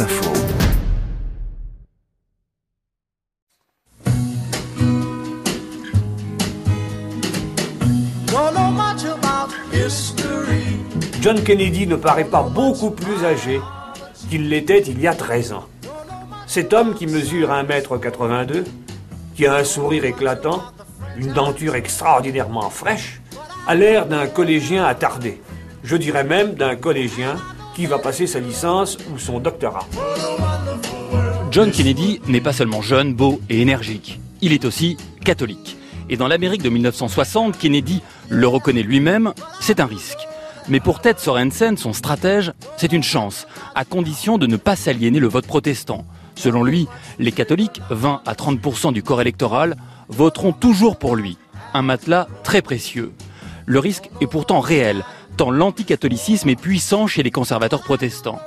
Info. John Kennedy ne paraît pas beaucoup plus âgé qu'il l'était il y a 13 ans. Cet homme qui mesure 1m82, qui a un sourire éclatant, une denture extraordinairement fraîche, a l'air d'un collégien attardé. Je dirais même d'un collégien qui va passer sa licence ou son doctorat. John Kennedy n'est pas seulement jeune, beau et énergique, il est aussi catholique. Et dans l'Amérique de 1960, Kennedy le reconnaît lui-même, c'est un risque. Mais pour Ted Sorensen, son stratège, c'est une chance, à condition de ne pas s'aliéner le vote protestant. Selon lui, les catholiques, 20 à 30% du corps électoral, voteront toujours pour lui. Un matelas très précieux. Le risque est pourtant réel, tant l'anticatholicisme est puissant chez les conservateurs protestants.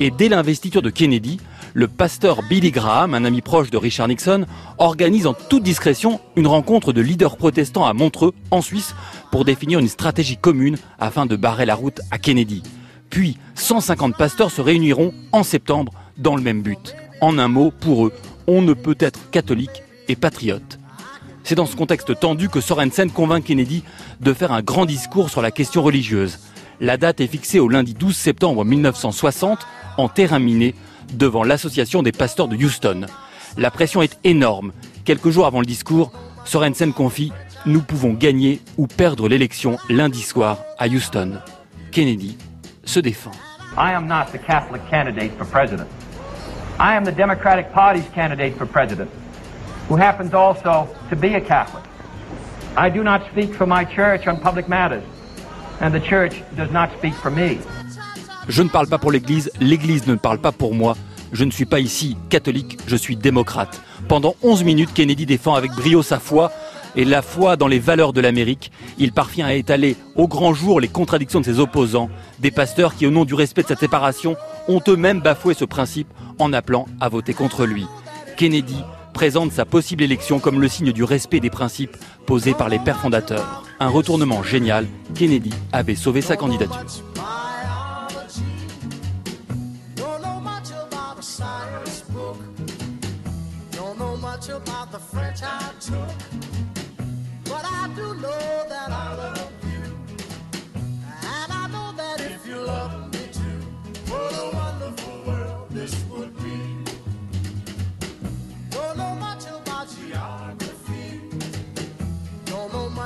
Et dès l'investiture de Kennedy, le pasteur Billy Graham, un ami proche de Richard Nixon, organise en toute discrétion une rencontre de leaders protestants à Montreux, en Suisse, pour définir une stratégie commune afin de barrer la route à Kennedy. Puis, 150 pasteurs se réuniront en septembre dans le même but. En un mot, pour eux, on ne peut être catholique et patriote. C'est dans ce contexte tendu que Sorensen convainc Kennedy de faire un grand discours sur la question religieuse. La date est fixée au lundi 12 septembre 1960 en terrain miné devant l'association des pasteurs de Houston. La pression est énorme. Quelques jours avant le discours, Sorensen confie Nous pouvons gagner ou perdre l'élection lundi soir à Houston. Kennedy se défend. I am not the Catholic candidate for president. I am the Democratic Party's candidate for president, who happens also to be a Catholic. I do not speak for my church on public matters, and the church does not speak for me. Je ne parle pas pour l'Église, l'Église ne parle pas pour moi. Je ne suis pas ici catholique, je suis démocrate. Pendant 11 minutes, Kennedy défend avec brio sa foi et la foi dans les valeurs de l'Amérique. Il parvient à étaler au grand jour les contradictions de ses opposants, des pasteurs qui, au nom du respect de cette séparation, ont eux-mêmes bafoué ce principe en appelant à voter contre lui. Kennedy présente sa possible élection comme le signe du respect des principes posés par les pères fondateurs. Un retournement génial, Kennedy avait sauvé sa candidature.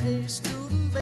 place to